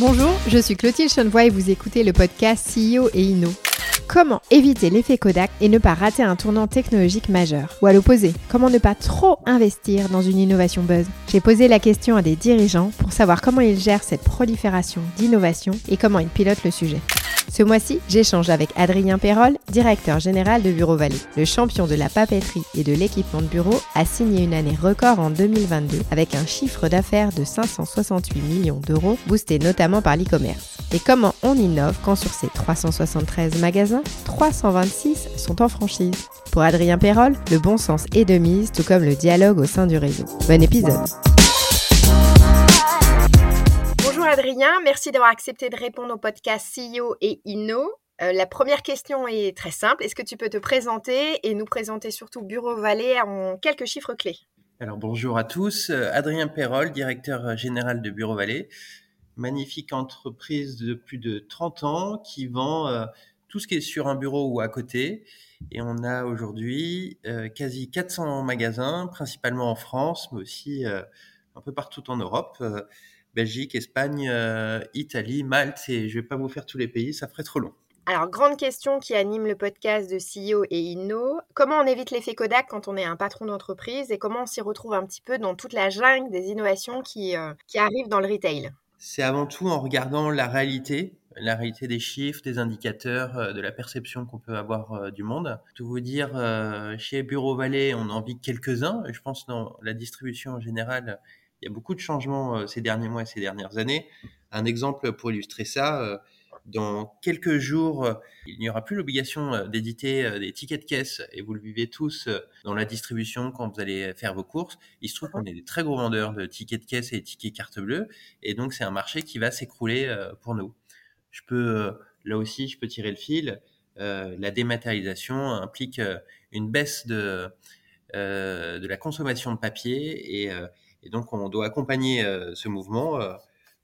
Bonjour, je suis Clotilde Chenevoix et vous écoutez le podcast CEO et Inno. Comment éviter l'effet Kodak et ne pas rater un tournant technologique majeur Ou à l'opposé, comment ne pas trop investir dans une innovation buzz J'ai posé la question à des dirigeants pour savoir comment ils gèrent cette prolifération d'innovation et comment ils pilotent le sujet. Ce mois-ci, j'échange avec Adrien Perrol, directeur général de Bureau Vallée. Le champion de la papeterie et de l'équipement de bureau a signé une année record en 2022 avec un chiffre d'affaires de 568 millions d'euros, boosté notamment par l'e-commerce. Et comment on innove quand sur ces 373 magasins, 326 sont en franchise? Pour Adrien Perrol, le bon sens est de mise, tout comme le dialogue au sein du réseau. Bon épisode Adrien, merci d'avoir accepté de répondre au podcast CEO et Inno. Euh, la première question est très simple. Est-ce que tu peux te présenter et nous présenter surtout Bureau Vallée en quelques chiffres clés? Alors bonjour à tous, euh, Adrien Perrol, directeur général de Bureau Vallée, magnifique entreprise de plus de 30 ans qui vend euh, tout ce qui est sur un bureau ou à côté. Et on a aujourd'hui quasi 400 magasins, principalement en France, mais aussi un peu partout en Europe. Belgique, Espagne, euh, Italie, Malte, et je vais pas vous faire tous les pays, ça ferait trop long. Alors, grande question qui anime le podcast de CEO et Inno. Comment on évite l'effet Kodak quand on est un patron d'entreprise et comment on s'y retrouve un petit peu dans toute la jungle des innovations qui, euh, qui arrivent dans le retail? C'est avant tout en regardant la réalité, la réalité des chiffres, des indicateurs, euh, de la perception qu'on peut avoir du monde. Tout vous dire, chez Bureau Vallée, on en vit quelques-uns. Je pense dans la distribution en général, il y a beaucoup de changements euh, ces derniers mois et ces dernières années. Un exemple pour illustrer ça, euh, dans quelques jours, euh, il n'y aura plus l'obligation d'éditer des tickets de caisse et vous le vivez tous dans la distribution quand vous allez faire vos courses. Il se trouve qu'on est des très gros vendeurs de tickets de caisse et de tickets carte bleue et donc c'est un marché qui va s'écrouler pour nous. Je peux, là aussi, je peux tirer le fil. la dématérialisation implique une baisse de, de la consommation de papier et et donc, on doit accompagner euh, ce mouvement euh,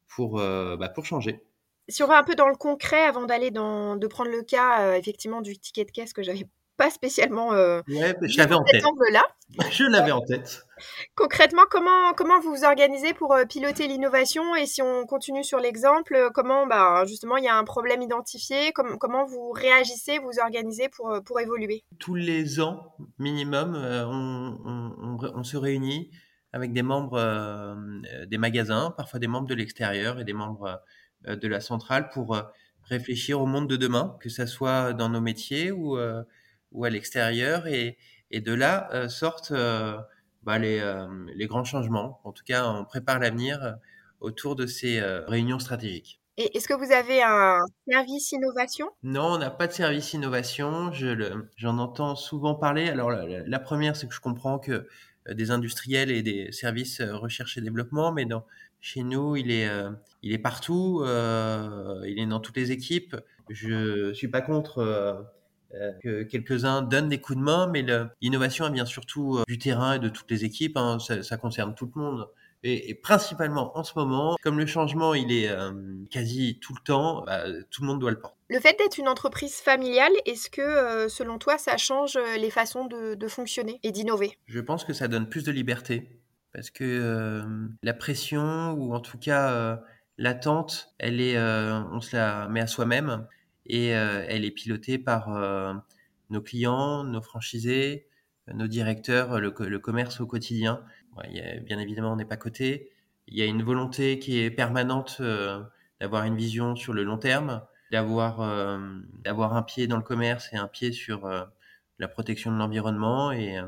pour, euh, bah, pour changer. Si on va un peu dans le concret, avant d'aller dans, de prendre le cas effectivement du ticket de caisse que j'avais pas spécialement. Euh, ouais, je l'avais en tête. là Je l'avais en tête. Concrètement, comment, comment vous vous organisez pour piloter l'innovation? Et si on continue sur l'exemple, comment bah, justement il y a un problème identifié? Comment vous réagissez, vous organisez pour, pour évoluer? Tous les ans, minimum, on, on, on, se réunit avec des membres euh, des magasins, parfois des membres de l'extérieur et des membres euh, de la centrale pour euh, réfléchir au monde de demain, que ce soit dans nos métiers ou, ou à l'extérieur. Et, et, de là sortent bah, les, les, grands changements. En tout cas, on prépare l'avenir autour de ces réunions stratégiques. Et est-ce que vous avez un service innovation? Non, on n'a pas de service innovation. J'en entends souvent parler. Alors, la, la première, c'est que je comprends que des industriels et des services euh, recherche et développement, mais dans, chez nous, il est, euh, il est partout, il est dans toutes les équipes. Je suis pas contre que quelques-uns donnent des coups de main, mais l'innovation vient surtout du terrain et de toutes les équipes. Hein. ça, ça, concerne tout le monde et, principalement en ce moment, comme le changement il est euh, quasi tout le temps, bah, tout le monde doit le porter. Le fait d'être une entreprise familiale, est-ce que euh, selon toi ça change euh, les façons de, fonctionner et d'innover? Je pense que ça donne plus de liberté parce que la pression ou en tout cas l'attente, elle est, on se la met à soi-même et elle est pilotée par nos clients, nos franchisés, nos directeurs, le, le commerce au quotidien bien évidemment, on n'est pas coté. Il y a une volonté qui est permanente euh, d'avoir une vision sur le long terme, d'avoir euh, d'avoir un pied dans le commerce et un pied sur euh, la protection de l'environnement et,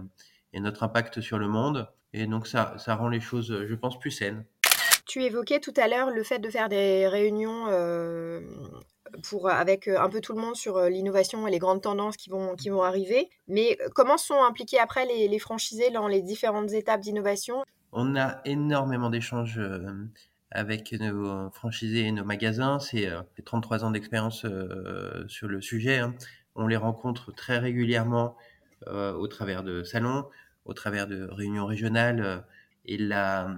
notre impact sur le monde. Et donc ça, ça rend les choses, je pense, plus saines. Tu évoquais tout à l'heure le fait de faire des réunions pour, avec un peu tout le monde sur l'innovation et les grandes tendances qui vont, qui vont arriver. Mais comment sont impliqués après les, franchisés dans les différentes étapes d'innovation? On a énormément d'échanges avec nos franchisés et nos magasins. C'est 33 ans d'expérience sur le sujet. Hein. On les rencontre très régulièrement au travers de salons, au travers de réunions régionales. et la,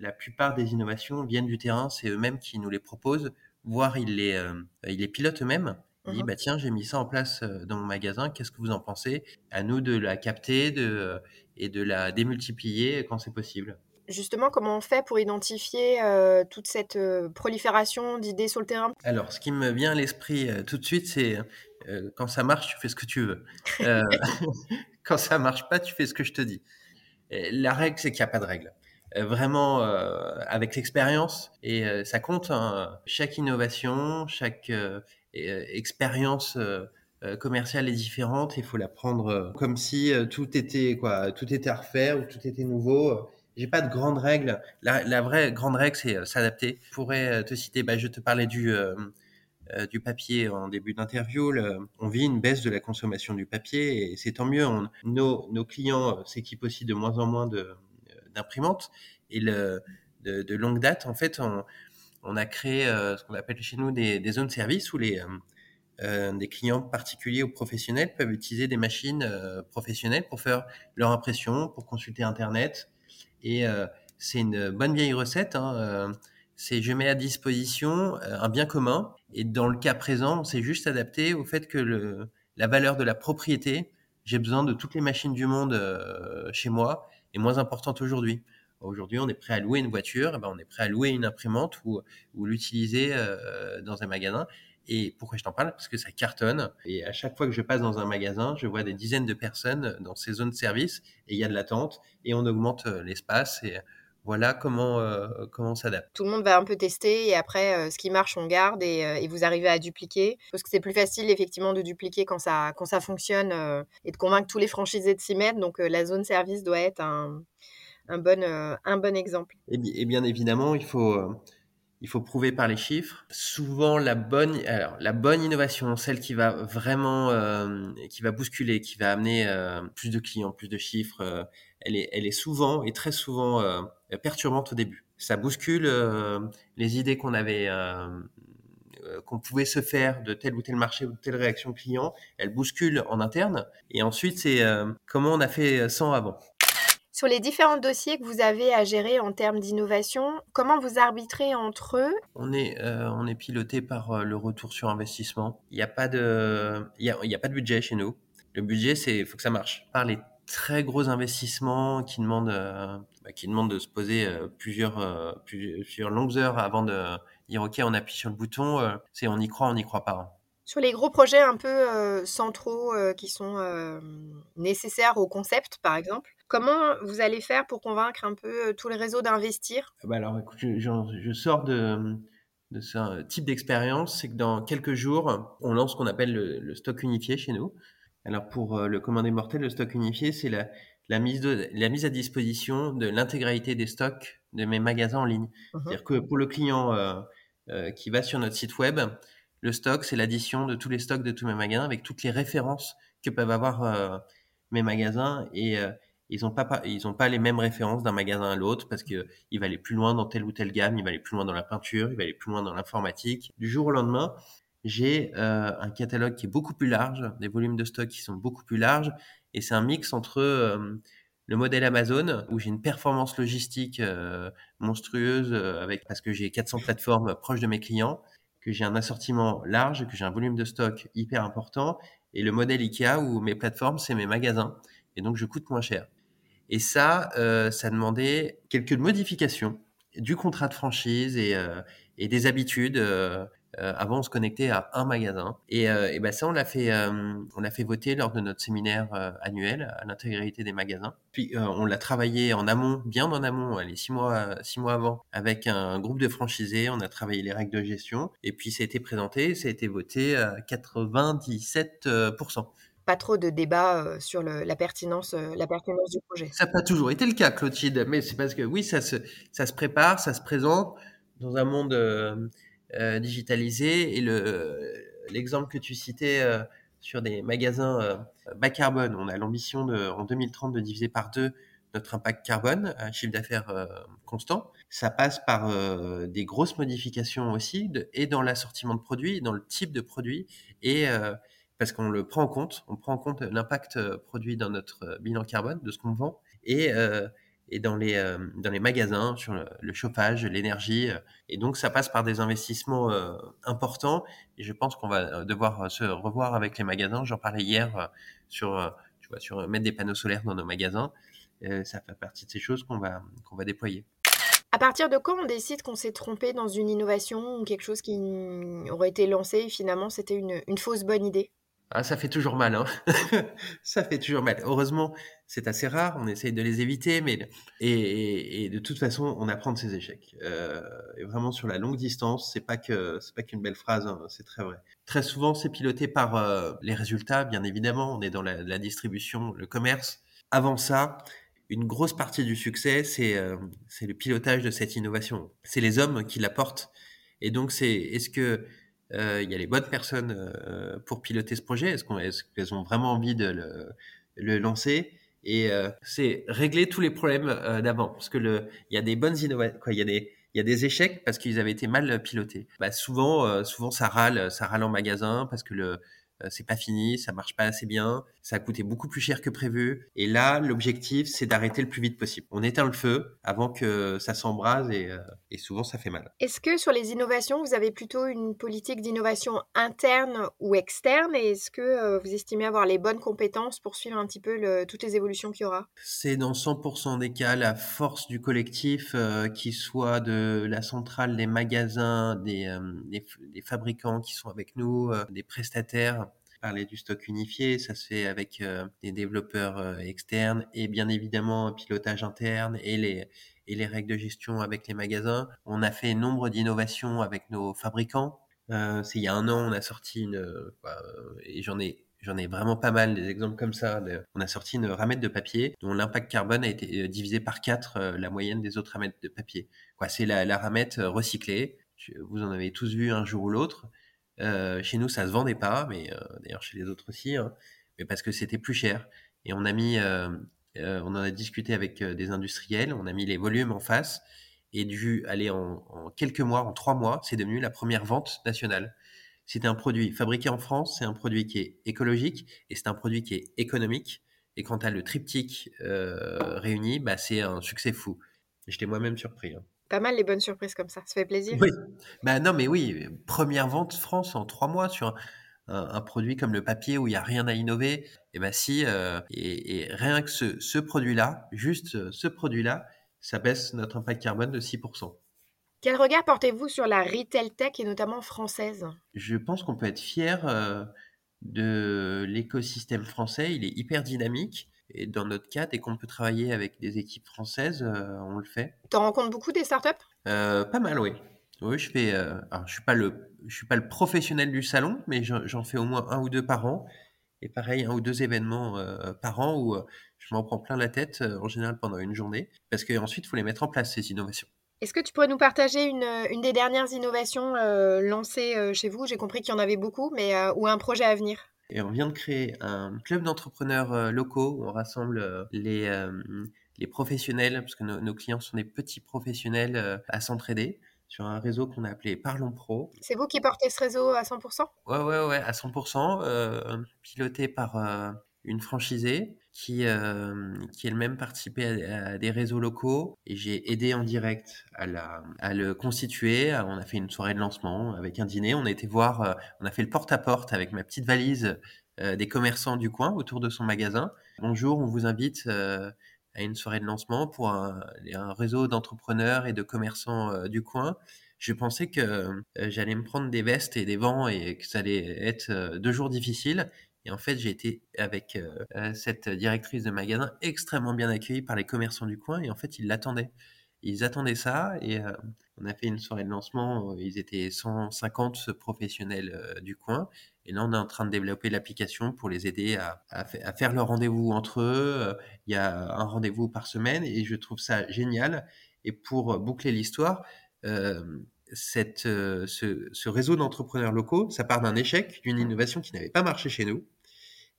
la plupart des innovations viennent du terrain. C'est eux-mêmes qui nous les proposent voire ils les, euh, ils les pilotent eux-mêmes. Ils disent, mmh bah tiens, j'ai mis ça en place euh, dans mon magasin, qu'est-ce que vous en pensez? À nous de la capter de, et de la démultiplier quand c'est possible. Justement, comment on fait pour identifier toute cette prolifération d'idées sur le terrain? Alors, ce qui me vient à l'esprit tout de suite, c'est quand ça marche, tu fais ce que tu veux. quand ça marche pas, tu fais ce que je te dis. la règle, c'est qu'il n'y a pas de règle. Vraiment, avec l'expérience, et ça compte, hein, chaque innovation, chaque expérience euh, commerciale est différente. Il faut la prendre euh, comme si euh, tout était quoi, tout était à refaire ou tout était nouveau. J'ai pas de grande règle. La, vraie grande règle, c'est s'adapter. Je pourrais te citer, bah, je te parlais du du papier en début d'interview. On vit une baisse de la consommation du papier et c'est tant mieux. nos, nos, clients s'équipent aussi de moins en moins d'imprimantes et de, longue date, en fait, on, a créé ce qu'on appelle chez nous des, des zones service où les euh, des clients particuliers ou professionnels peuvent utiliser des machines euh, professionnelles pour faire leur impression, pour consulter Internet. Et euh, c'est une bonne vieille recette. Hein, c'est je mets à disposition un bien commun. Et dans le cas présent, c'est juste adapté au fait que le, la valeur de la propriété, j'ai besoin de toutes les machines du monde chez moi, est moins importante aujourd'hui. Aujourd'hui, on est prêt à louer une voiture, eh ben on est prêt à louer une imprimante ou, l'utiliser dans un magasin. Et pourquoi je t'en parle? Parce que ça cartonne. Et à chaque fois que je passe dans un magasin, je vois des dizaines de personnes dans ces zones de service et il y a de l'attente et on augmente euh, l'espace. Voilà comment, euh, comment on s'adapte. Tout le monde va un peu tester et après, euh, ce qui marche, on garde et, et vous arrivez à dupliquer. Parce que c'est plus facile, effectivement, de dupliquer quand ça, quand ça fonctionne et de convaincre tous les franchisés de s'y mettre. Donc, la zone service doit être un, un, bon, un bon exemple. Et, bien évidemment, il faut il faut prouver par les chiffres. Souvent, la bonne, alors la bonne innovation, celle qui va vraiment, euh, qui va bousculer, qui va amener euh, plus de clients, plus de chiffres, euh, elle est, elle est souvent et très souvent perturbante au début. Ça bouscule les idées qu'on avait, qu'on pouvait se faire de tel ou tel marché ou de telle réaction client. Elle bouscule en interne. Et ensuite, c'est comment on a fait sans avant. Sur les différents dossiers que vous avez à gérer en termes d'innovation, comment vous arbitrez entre eux? On est, euh, on est piloté par euh, le retour sur investissement. Il n'y a, pas de, y a, y a pas de budget chez nous. Le budget, c'est faut que ça marche. Par les très gros investissements qui demandent, euh, qui demandent de se poser plusieurs, plusieurs longues heures avant de dire OK, on appuie sur le bouton, c'est on y croit, on n'y croit pas. Sur les gros projets un peu centraux qui sont nécessaires au concept, par exemple, Comment vous allez faire pour convaincre un peu tout le réseau d'investir? Ah bah Alors, écoute, je, sors de, de ce type d'expérience, c'est que dans quelques jours, on lance ce qu'on appelle le, stock unifié chez nous. Alors, pour le commandé mortel, le stock unifié, c'est la, la, mise de, la mise à disposition de l'intégralité des stocks de mes magasins en ligne. Mmh C'est-à-dire que pour le client euh, euh, qui va sur notre site web, le stock, c'est l'addition de tous les stocks de tous mes magasins avec toutes les références que peuvent avoir euh, mes magasins et ils n'ont pas, ils ont pas les mêmes références d'un magasin à l'autre parce que il va aller plus loin dans telle ou telle gamme, il va aller plus loin dans la peinture, il va aller plus loin dans l'informatique. Du jour au lendemain, j'ai euh, un catalogue qui est beaucoup plus large, des volumes de stock qui sont beaucoup plus larges, et c'est un mix entre euh, le modèle Amazon où j'ai une performance logistique euh, monstrueuse avec parce que j'ai 400 plateformes proches de mes clients, que j'ai un assortiment large, que j'ai un volume de stock hyper important, et le modèle Ikea où mes plateformes c'est mes magasins, et donc je coûte moins cher. Et ça, ça demandait quelques modifications du contrat de franchise et des habitudes. Euh, euh avant, on se connectait à un magasin. Et, euh, et ben ça, on l'a fait, on l'a fait voter lors de notre séminaire annuel à l'intégralité des magasins. Puis on l'a travaillé en amont, bien en amont, allez, six mois, six mois avant, avec un groupe de franchisés. On a travaillé les règles de gestion. Et puis, ça a été présenté, ça a été voté à 97% pas trop de débat sur la, pertinence, la pertinence du projet. Ça n'a pas toujours été le cas, Clotilde, mais c'est parce que oui, ça se, ça se prépare, ça se présente dans un monde digitalisé. Et le, l'exemple que tu citais sur des magasins bas carbone, on a l'ambition en 2030 de diviser par deux notre impact carbone, un chiffre d'affaires constant. Ça passe par des grosses modifications aussi, et dans l'assortiment de produits, dans le type de produit, et parce qu'on le prend en compte, on prend en compte l'impact euh, produit dans notre euh, bilan carbone de ce qu'on vend et, euh, et dans, les, dans les magasins sur le, chauffage, l'énergie. Et donc ça passe par des investissements importants et je pense qu'on va devoir se revoir avec les magasins. J'en parlais hier sur, tu vois, sur mettre des panneaux solaires dans nos magasins. ça fait partie de ces choses qu'on va, qu'on va déployer. À partir de quand on décide qu'on s'est trompé dans une innovation ou quelque chose qui aurait été lancé et finalement c'était une, une fausse bonne idée? Ah, ça fait toujours mal, hein ça fait toujours mal. Heureusement, c'est assez rare, on essaye de les éviter, mais et, et, de toute façon, on apprend de ses échecs. Euh, et vraiment sur la longue distance, c'est pas que c'est pas qu'une belle phrase, hein, c'est très vrai. Très souvent, c'est piloté par euh, les résultats, bien évidemment. On est dans la, distribution, le commerce. Avant ça, une grosse partie du succès, c'est euh, c'est le pilotage de cette innovation. C'est les hommes qui la portent. Et donc, c'est est-ce que euh, il y a les bonnes personnes euh, pour piloter ce projet? Est-ce qu'elles ont vraiment envie de le, le lancer? Et euh, c'est régler tous les problèmes d'avant, parce que le, il y a des bonnes innovations. Il y a des il y a des échecs parce qu'ils avaient été mal pilotés. Bah souvent, souvent ça râle, ça râle en magasin parce que le euh, c'est pas fini, ça marche pas assez bien, ça a coûté beaucoup plus cher que prévu. Et là, l'objectif, c'est d'arrêter le plus vite possible. On éteint le feu avant que ça s'embrase et, euh, et, souvent ça fait mal. Est-ce que sur les innovations, vous avez plutôt une politique d'innovation interne ou externe? Et est-ce que euh, vous estimez avoir les bonnes compétences pour suivre un petit peu le, toutes les évolutions qu'il y aura? C'est dans 100% des cas la force du collectif, qui soit de la centrale, des magasins, des, des, des fabricants qui sont avec nous, des prestataires parler du stock unifié, ça se fait avec euh, des développeurs euh, externes et bien évidemment un pilotage interne et les, et les règles de gestion avec les magasins. On a fait nombre d'innovations avec nos fabricants. Euh, c'est il y a un an, on a sorti une, et j'en ai J'en ai vraiment pas mal des exemples comme ça. On a sorti une ramette de papier dont l'impact carbone a été divisé par 4 la moyenne des autres ramettes de papier. C'est la, la ramette recyclée. Vous en avez tous vu un jour ou l'autre. Euh, chez nous, ça se vendait pas, mais euh, d'ailleurs chez les autres aussi, hein, mais parce que c'était plus cher. Et on a mis, euh, on en a discuté avec des industriels, on a mis les volumes en face, et dû aller en, quelques mois, en trois mois, c'est devenu la première vente nationale. C'est un produit fabriqué en France, c'est un produit qui est écologique et c'est un produit qui est économique. Et quand as le triptyque réuni, bah, c'est un succès fou. J'étais moi-même surpris. Hein pas mal les bonnes surprises comme ça. Ça fait plaisir. Oui. Bah non, mais oui, première vente France en trois mois sur un, produit comme le papier où il n'y a rien à innover. Et eh ben si, euh, et, rien que ce, ce produit-là, juste ce produit-là, ça baisse notre impact carbone de 6%. Quel regard portez-vous sur la retail tech et notamment française? Je pense qu'on peut être fier euh, de l'écosystème français. Il est hyper dynamique. Et dans notre cas, dès qu'on peut travailler avec des équipes françaises, euh, on le fait. Tu en rencontres beaucoup des startups? Euh, Pas mal, oui. Oui, je fais. Euh, alors, je suis pas le, je suis pas le professionnel du salon, mais j'en fais au moins un ou deux par an. Et pareil, un ou deux événements par an où je m'en prends plein la tête, en général pendant une journée, parce qu'ensuite, il faut les mettre en place, ces innovations. Est-ce que tu pourrais nous partager une, une des dernières innovations lancées chez vous? J'ai compris qu'il y en avait beaucoup, mais ou un projet à venir? Et on vient de créer un club d'entrepreneurs euh, locaux où on rassemble euh, les, euh, les professionnels, parce que nos clients sont des petits professionnels à s'entraider sur un réseau qu'on a appelé Parlons Pro. C'est vous qui portez ce réseau à 100% Ouais, ouais, ouais, à 100%, piloté par une franchisée qui, euh, qui elle-même participait à, des réseaux locaux et j'ai aidé en direct à, la, à le constituer. On a fait une soirée de lancement avec un dîner. On a été voir, euh, on a fait le porte-à-porte avec ma petite valise euh, des commerçants du coin autour de son magasin. Bonjour, on vous invite euh, à une soirée de lancement pour un, réseau d'entrepreneurs et de commerçants euh, du coin. Je pensais que j'allais me prendre des vestes et des vents et que ça allait être deux jours difficiles. Et en fait, j'ai été avec euh, euh, cette directrice de magasin extrêmement bien accueillie par les commerçants du coin. Et en fait, ils l'attendaient. Ils attendaient ça et euh, on a fait une soirée de lancement. Ils étaient 150 professionnels du coin. Et là, on est en train de développer l'application pour les aider à, à, faire leur rendez-vous entre eux. Il y a un rendez-vous par semaine et je trouve ça génial. Et pour boucler l'histoire, euh, ce, ce, réseau d'entrepreneurs locaux, ça part d'un échec, d'une innovation qui n'avait pas marché chez nous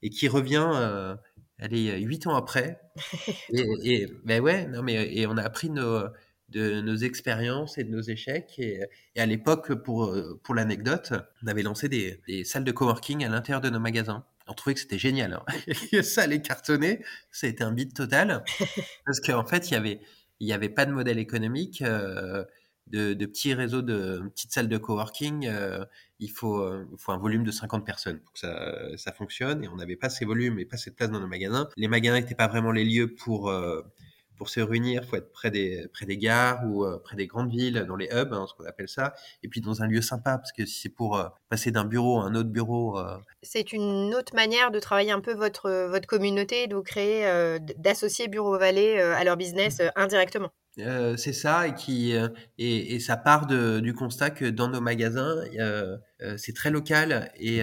et qui revient, euh, allez, huit ans après. Et, et ben ouais, non mais et on a appris nos, de nos expériences et de nos échecs. Et, et à l'époque, pour pour l'anecdote, on avait lancé des, des, salles de coworking à l'intérieur de nos magasins. On trouvait que c'était génial. Hein. ça allait cartonner. Ça a été un beat total parce qu'en fait, il y avait il y avait pas de modèle économique. Euh, de, petits réseaux de petites salles de coworking, euh, il faut, il faut un volume de 50 personnes pour que ça, ça fonctionne. Et on n'avait pas ces volumes et pas cette place dans nos magasins. Les magasins n'étaient pas vraiment les lieux pour pour se réunir, faut être près des, près des gares ou euh, près des grandes villes, dans les hubs, hein, ce qu'on appelle ça, et puis dans un lieu sympa, parce que si c'est pour euh, passer d'un bureau à un autre bureau. Euh, c'est une autre manière de travailler un peu votre, votre communauté, de créer, d'associer Bureau Vallée à leur business indirectement. C'est ça et qui et, et, ça part de, du constat que dans nos magasins c'est très local et,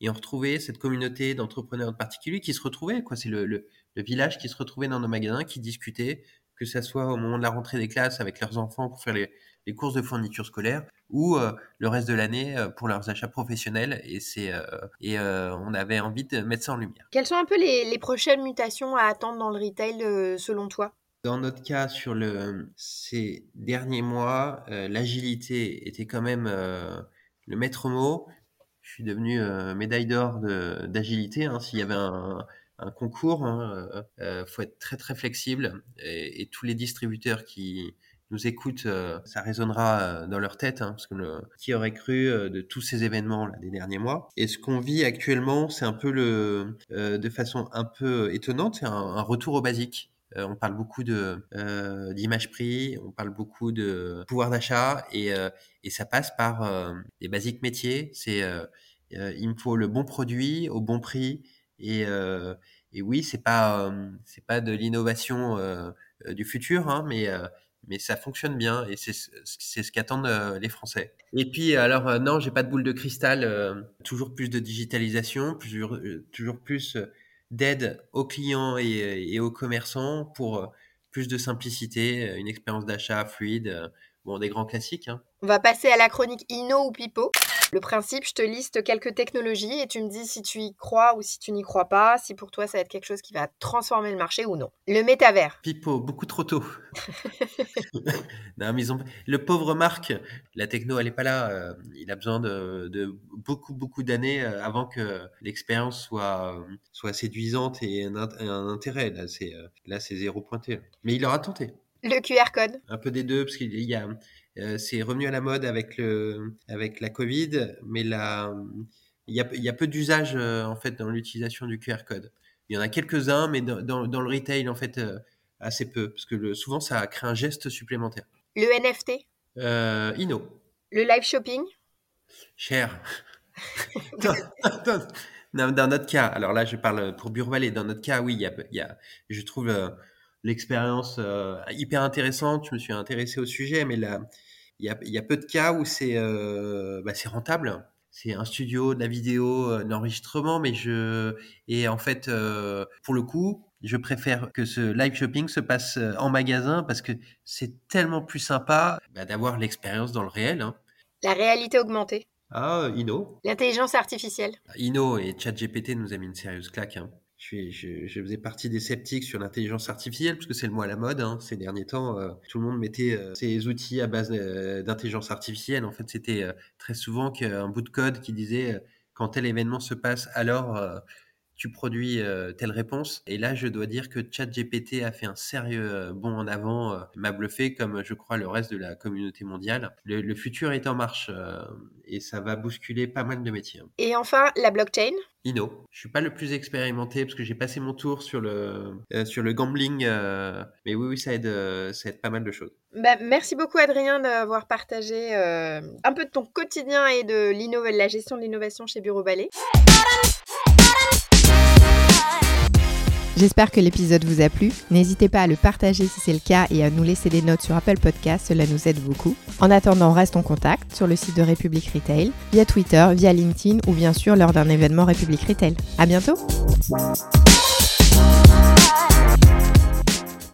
et on retrouvait cette communauté d'entrepreneurs de particuliers qui se retrouvaient quoi c'est le, le, village qui se retrouvaient dans nos magasins, qui discutaient, que ce soit au moment de la rentrée des classes avec leurs enfants pour faire les, courses de fournitures scolaires ou euh, le reste de l'année euh, pour leurs achats professionnels. Et, c'est, euh, et on avait envie de mettre ça en lumière. Quelles sont un peu les, prochaines mutations à attendre dans le retail selon toi? Dans notre cas, sur le, ces derniers mois, l'agilité était quand même le maître mot. Je suis devenu médaille d'or d'agilité. Hein. S'il y avait un, un concours. Hein, faut être très très flexible et, tous les distributeurs qui nous écoutent, ça résonnera dans leur tête, hein, parce que qui aurait cru de tous ces événements des derniers mois. Et ce qu'on vit actuellement, c'est un peu le, de façon un peu étonnante, c'est un, retour au basique. On parle beaucoup de d'image prix, on parle beaucoup de pouvoir d'achat et, et ça passe par les basiques métiers. C'est il me faut le bon produit au bon prix et, euh, et oui, c'est pas euh, c'est pas de l'innovation euh, du futur, hein, mais mais ça fonctionne bien et c'est ce qu'attendent les Français. Et puis alors non, j'ai pas de boule de cristal. toujours plus de digitalisation, toujours plus d'aide aux clients et, aux commerçants pour plus de simplicité, une expérience d'achat fluide. Bon, des grands classiques. Hein. On va passer à la chronique Inno ou Pipo. Le principe, je te liste quelques technologies et tu me dis si tu y crois ou si tu n'y crois pas, si pour toi ça va être quelque chose qui va transformer le marché ou non. Le métavers. Pipo, beaucoup trop tôt. non, mais ils ont... Le pauvre Marc, la techno, elle n'est pas là. Euh, il a besoin de, beaucoup, beaucoup d'années euh, avant que l'expérience soit, soit séduisante et un, un intérêt. Là, c'est, euh, là, c'est zéro pointé. Mais il aura tenté. Le QR code. Un peu des deux, parce qu'il y a, euh, c'est revenu à la mode avec le, avec la Covid, mais là, il y a, il y a peu d'usage euh, en fait dans l'utilisation du QR code. Il y en a quelques-uns, mais dans, dans, le retail en fait euh, assez peu, parce que le, souvent ça crée un geste supplémentaire. Le NFT. Inno. Le live shopping. Cher. dans, dans, notre cas, alors là je parle pour Burvalet, dans notre cas, oui, il y a, y a je trouve l'expérience euh, hyper intéressante. Je me suis intéressé au sujet, mais là, il y a, y a, peu de cas où c'est euh, bah, rentable. C'est un studio, de la vidéo, euh, de l'enregistrement, mais je et en fait, euh, pour le coup, je préfère que ce live shopping se passe en magasin parce que c'est tellement plus sympa bah, d'avoir l'expérience dans le réel. Hein. La réalité augmentée. Ah, Inno. L'intelligence artificielle. Inno et ChatGPT nous a mis une sérieuse claque. Hein je, faisais partie des sceptiques sur l'intelligence artificielle, parce que c'est le mot à la mode. Hein. Ces derniers temps, euh, tout le monde mettait euh, ses outils à base euh, d'intelligence artificielle. En fait, c'était très souvent qu'un bout de code qui disait quand tel événement se passe, alors tu produis euh, telle réponse. Et là, je dois dire que ChatGPT a fait un sérieux euh, bond en avant, euh, m'a bluffé comme je crois le reste de la communauté mondiale. Le, futur est en marche et ça va bousculer pas mal de métiers. Et enfin, la blockchain Ino. Je suis pas le plus expérimenté parce que j'ai passé mon tour sur le sur le gambling, mais oui, oui, ça aide, ça aide pas mal de choses. Bah, merci beaucoup Adrien d'avoir partagé un peu de ton quotidien et de la gestion de l'innovation chez Bureau Ballet. J'espère que l'épisode vous a plu. N'hésitez pas à le partager si c'est le cas et à nous laisser des notes sur Apple Podcast, cela nous aide beaucoup. En attendant, reste en contact sur le site de République Retail, via Twitter, via LinkedIn ou bien sûr lors d'un événement République Retail. À bientôt!